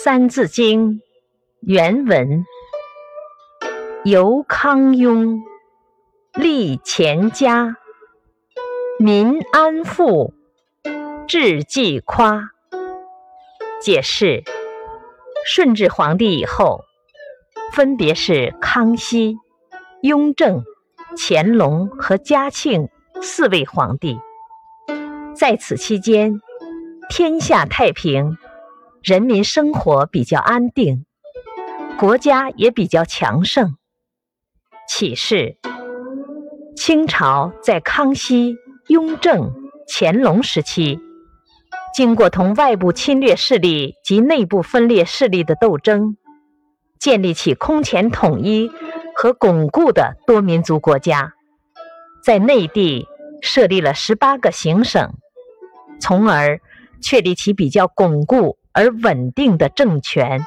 三字经》原文：由康雍立乾家，民安富，治济夸。解释：顺治皇帝以后，分别是康熙、雍正、乾隆和嘉庆四位皇帝。在此期间，天下太平，人民生活比较安定，国家也比较强盛。启示：清朝在康熙、雍正、乾隆时期，经过同外部侵略势力及内部分裂势力的斗争，建立起空前统一和巩固的多民族国家，在内地设立了十八个行省。从而确立起比较巩固而稳定的政权。